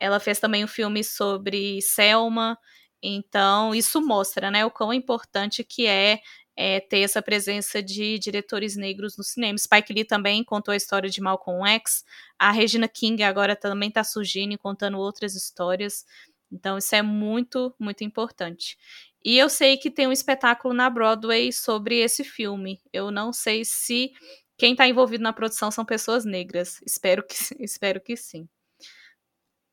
ela fez também um filme sobre Selma. Então, isso mostra né, o quão importante que é, é, ter essa presença de diretores negros no cinema. Spike Lee também contou a história de Malcolm X. A Regina King agora também está surgindo e contando outras histórias. Então, isso é muito, muito importante. E eu sei que tem um espetáculo na Broadway sobre esse filme. Eu não sei se quem está envolvido na produção são pessoas negras. Espero que, espero que sim.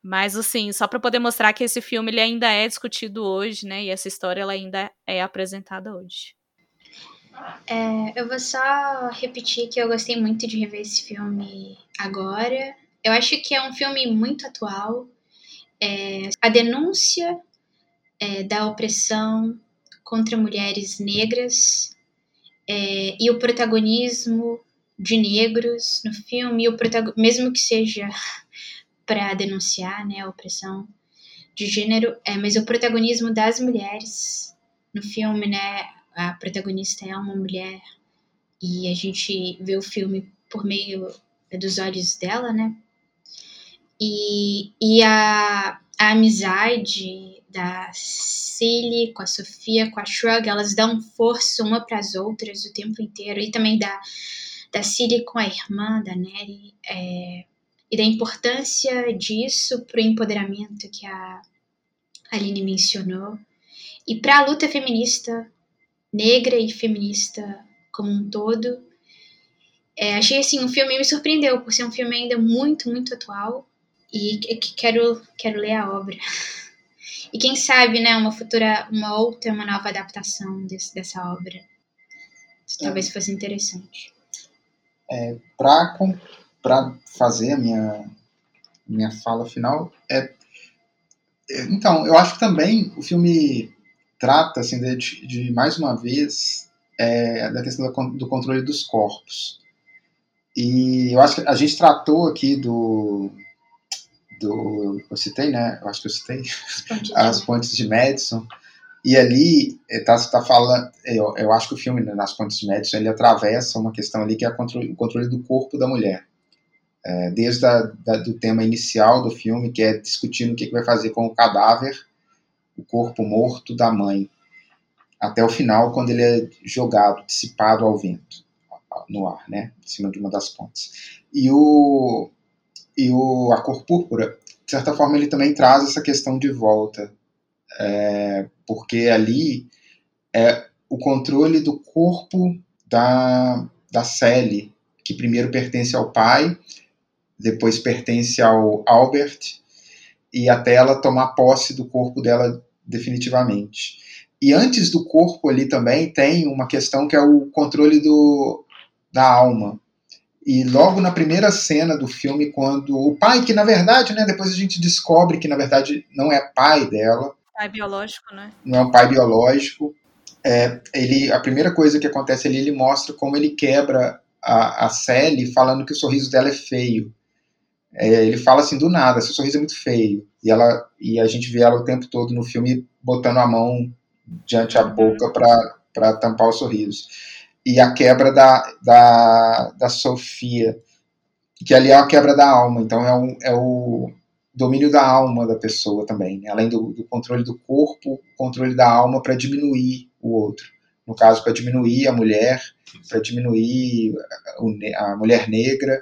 Mas assim, só para poder mostrar que esse filme ele ainda é discutido hoje, né? E essa história ela ainda é apresentada hoje. É, eu vou só repetir que eu gostei muito de rever esse filme agora. Eu acho que é um filme muito atual. É, a denúncia é, da opressão contra mulheres negras é, e o protagonismo de negros no filme, o mesmo que seja para denunciar né, a opressão de gênero, é, mas o protagonismo das mulheres no filme, né? A protagonista é uma mulher e a gente vê o filme por meio dos olhos dela, né? E, e a, a amizade da Cilly com a Sofia, com a Shrug, elas dão força uma para as outras o tempo inteiro. E também da, da Cilly com a irmã, da Neri. É, e da importância disso para o empoderamento que a Aline mencionou. E para a luta feminista, negra e feminista como um todo. É, achei assim, o filme me surpreendeu por ser um filme ainda muito, muito atual e que quero, quero ler a obra. E quem sabe, né, uma futura, uma outra, uma nova adaptação desse, dessa obra. Isso talvez fosse interessante. É, Para fazer a minha, minha fala final, é, é, então, eu acho que também o filme trata, assim, de, de mais uma vez, é, da questão do, do controle dos corpos. E eu acho que a gente tratou aqui do, do. Eu citei, né? Eu acho que eu citei. As Pontes de Madison. E ali está tá falando, eu, eu acho que o filme né, Nas Pontes de Madison ele atravessa uma questão ali que é controle, o controle do corpo da mulher. É, desde a, da, do tema inicial do filme, que é discutindo o que, que vai fazer com o cadáver, o corpo morto da mãe, até o final, quando ele é jogado, dissipado ao vento, no ar, né, em cima de uma das pontes. E o, e o, a cor púrpura, de certa forma, ele também traz essa questão de volta é, porque ali é o controle do corpo da, da Sally, que primeiro pertence ao pai, depois pertence ao Albert, e até ela tomar posse do corpo dela definitivamente. E antes do corpo ali também tem uma questão que é o controle do, da alma. E logo na primeira cena do filme, quando o pai, que na verdade, né, depois a gente descobre que na verdade não é pai dela. Pai biológico, né? Não é um pai biológico. É, ele, a primeira coisa que acontece ali, ele mostra como ele quebra a, a Sally falando que o sorriso dela é feio. É, ele fala assim do nada, seu sorriso é muito feio. E, ela, e a gente vê ela o tempo todo no filme botando a mão diante da boca para tampar o sorriso. E a quebra da, da, da Sofia, que ali é a quebra da alma, então é, um, é o domínio da alma da pessoa também, né? além do, do controle do corpo, controle da alma para diminuir o outro. No caso, para diminuir a mulher, para diminuir a, a mulher negra.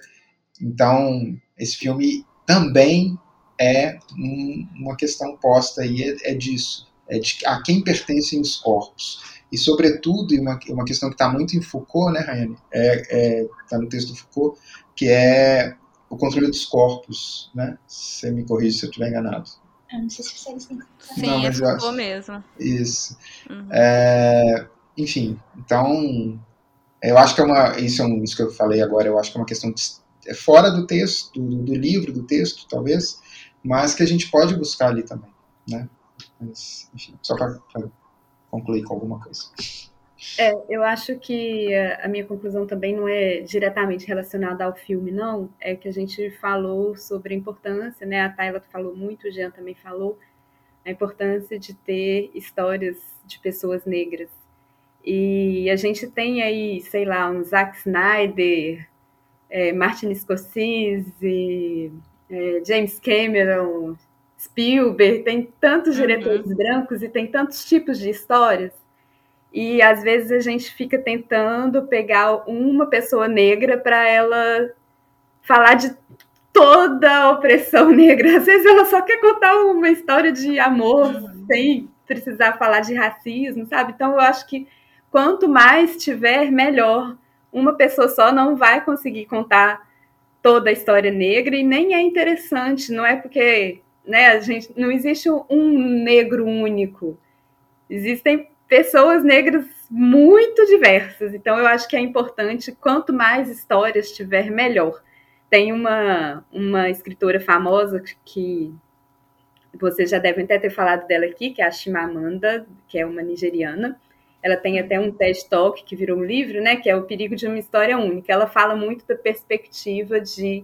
Então, esse filme também é um, uma questão posta aí, é, é disso é de a quem pertencem os corpos. E, sobretudo, e uma, uma questão que está muito em Foucault, né, Rayane? Está é, é, tá no texto do Foucault, que é o controle dos corpos, né? Você me corrige se eu estiver enganado. Eu não sei se vocês têm Sim, não, é Foucault acho... mesmo. Isso. Uhum. É, enfim, então, eu acho que é uma... Isso, é um, isso que eu falei agora, eu acho que é uma questão de, é fora do texto, do, do livro, do texto, talvez, mas que a gente pode buscar ali também, né? Mas, enfim, só para concluir com alguma coisa. É, eu acho que a minha conclusão também não é diretamente relacionada ao filme, não. É que a gente falou sobre a importância, né? A Tayla falou muito, o Jean também falou, a importância de ter histórias de pessoas negras. E a gente tem aí, sei lá, um Zack Snyder, é, Martin Scorsese, é, James Cameron, Spielberg, tem tantos uhum. diretores uhum. brancos e tem tantos tipos de histórias. E às vezes a gente fica tentando pegar uma pessoa negra para ela falar de toda a opressão negra. Às vezes ela só quer contar uma história de amor uhum. sem precisar falar de racismo, sabe? Então eu acho que quanto mais tiver, melhor. Uma pessoa só não vai conseguir contar toda a história negra e nem é interessante, não é porque né? A gente não existe um negro único. Existem pessoas negras muito diversas. Então eu acho que é importante quanto mais histórias tiver, melhor. Tem uma uma escritora famosa que vocês já devem até ter falado dela aqui, que é a Chimamanda, que é uma nigeriana. Ela tem até um TED Talk que virou um livro, né, que é O Perigo de uma História Única. Ela fala muito da perspectiva de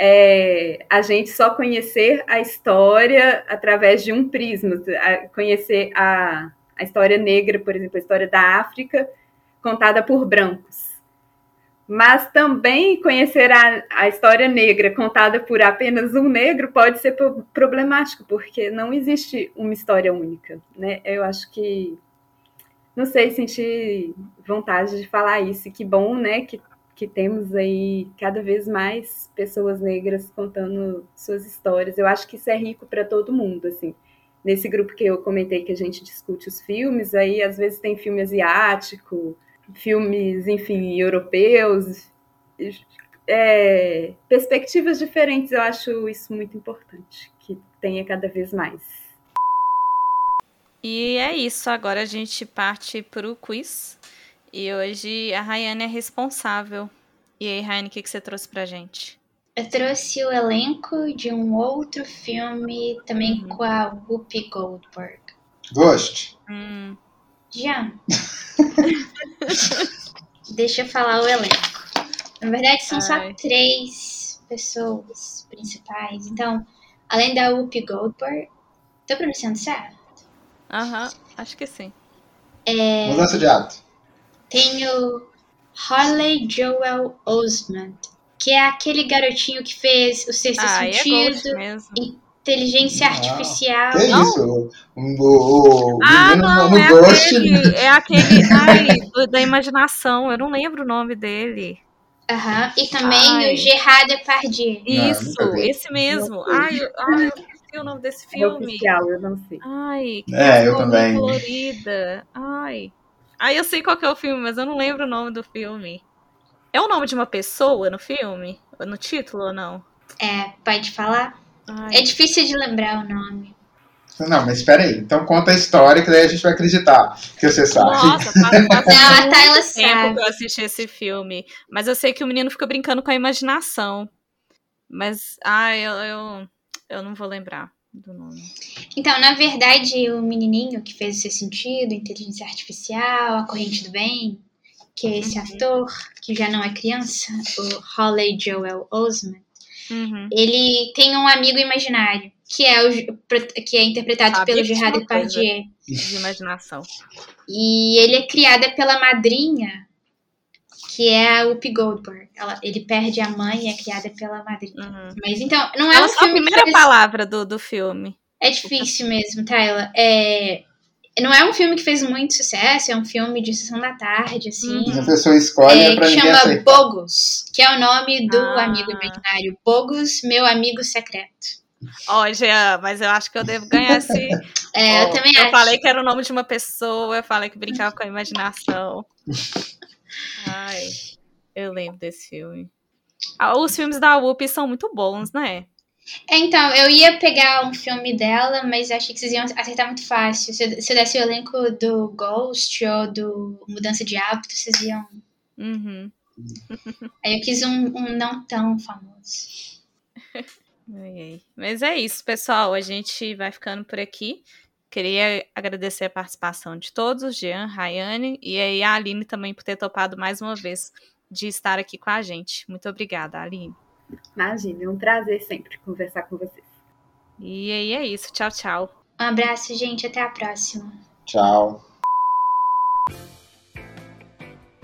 é, a gente só conhecer a história através de um prisma, conhecer a, a história negra, por exemplo, a história da África, contada por brancos. Mas também conhecer a, a história negra contada por apenas um negro pode ser problemático, porque não existe uma história única. Né? Eu acho que não sei, senti vontade de falar isso. Que bom, né, que que temos aí cada vez mais pessoas negras contando suas histórias. Eu acho que isso é rico para todo mundo, assim. Nesse grupo que eu comentei que a gente discute os filmes, aí às vezes tem filme asiático, filmes, enfim, europeus, é, perspectivas diferentes. Eu acho isso muito importante, que tenha cada vez mais. E é isso, agora a gente parte para o quiz. E hoje a Rayane é responsável. E aí, Rayane, o que, que você trouxe pra gente? Eu trouxe o elenco de um outro filme, também uhum. com a Whoopi Goldberg. Goste? Hum. Já. Deixa eu falar o elenco. Na verdade, são Ai. só três pessoas principais. Então, além da Whoopi Goldberg, tô pronunciando certo? Aham, uhum, acho que sim. É... Mudança de ato. Tenho Harley Joel Osment, que é aquele garotinho que fez o sexto ah, é sentido, é inteligência ah, artificial. Que não? isso? O, o, ah, não, é aquele, é aquele ai, da imaginação. Eu não lembro o nome dele. Aham, e também ai. o Gerard Depardieu. Isso, não, esse mesmo. Ai, ai, eu sei o nome desse É filme. oficial, eu não sei. Ai, que É, eu também. colorida. Ai. Ai, eu sei qual que é o filme, mas eu não lembro o nome do filme. É o nome de uma pessoa no filme? No título ou não? É, pode falar? Ai. É difícil de lembrar o nome. Não, mas espera aí. Então conta a história que daí a gente vai acreditar que você sabe. Nossa, faz, faz Não, a Tayla tempo sabe. que eu assisti esse filme. Mas eu sei que o menino fica brincando com a imaginação. Mas, ai, eu, eu, eu não vou lembrar do nome. Então, na verdade, o menininho que fez esse sentido, inteligência artificial, a corrente do bem, que é esse Uhum. ator, que já não é criança, o Holly Joel Osment, Uhum. ele tem um amigo imaginário, que é, o, que é interpretado pelo Gerard. Depardieu. De imaginação. E ele é criada pela madrinha, que é a Whoopi Goldberg. Ela, ele perde a mãe e é criada pela madrinha. Uhum. Mas então, não é Fala um a filme que primeira fez- palavra do, do filme. É difícil mesmo, Tyler. É... Não é um filme que fez muito sucesso, é um filme de sessão da tarde, assim. Mas a pessoa escolhe É, pra que chama aceitar. Bogus, que é o nome do Ah. amigo imaginário. Bogus, meu amigo secreto. Ó, Jean, mas eu acho que eu devo ganhar esse. É, Ó, eu também eu acho. falei que era o nome de uma pessoa, eu falei que brincava com a imaginação. Ai, eu lembro desse filme. Ah, os filmes da Whoopi são muito bons, né? É, então, eu ia pegar um filme dela, mas achei que vocês iam acertar muito fácil. Se eu, se eu desse o elenco do Ghost ou do Mudança de Hábito, vocês iam. Uhum. Aí eu quis um, um não tão famoso. Mas é isso, pessoal. A gente vai ficando por aqui. Queria agradecer a participação de todos, Jean, Rayane e aí a Aline também por ter topado mais uma vez de estar aqui com a gente. Muito obrigada, Aline. Imagina, é um prazer sempre conversar com vocês. E aí é isso. Tchau, tchau. Um abraço, gente. Até a próxima. Tchau.